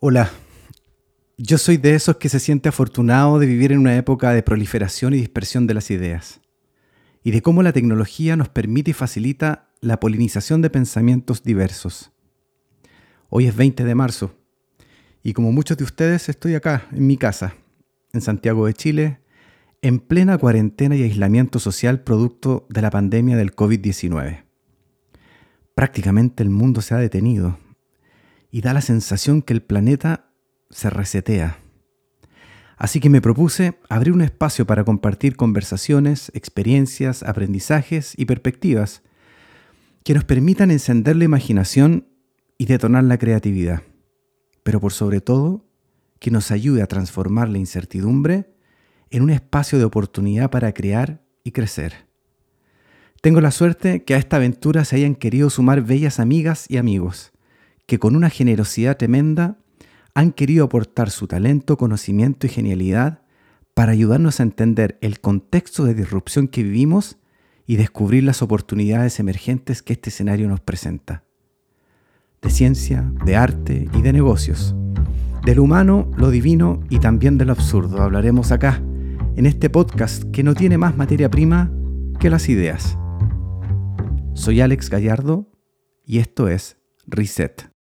Hola, yo soy de esos que se siente afortunado de vivir en una época de proliferación y dispersión de las ideas, y de cómo la tecnología nos permite y facilita la polinización de pensamientos diversos. Hoy es 20 de marzo, y como muchos de ustedes estoy acá, en mi casa, en Santiago de Chile, en plena cuarentena y aislamiento social producto de la pandemia del COVID-19. Prácticamente el mundo se ha detenido y da la sensación que el planeta se resetea. Así que me propuse abrir un espacio para compartir conversaciones, experiencias, aprendizajes y perspectivas que nos permitan encender la imaginación y detonar la creatividad, pero por sobre todo que nos ayude a transformar la incertidumbre en un espacio de oportunidad para crear y crecer. Tengo la suerte que a esta aventura se hayan querido sumar bellas amigas y amigos que con una generosidad tremenda han querido aportar su talento, conocimiento y genialidad para ayudarnos a entender el contexto de disrupción que vivimos y descubrir las oportunidades emergentes que este escenario nos presenta. De ciencia, de arte y de negocios. Del humano, lo divino y también de lo absurdo hablaremos acá, en este podcast que no tiene más materia prima que las ideas. Soy Alex Gallardo y esto es Reset.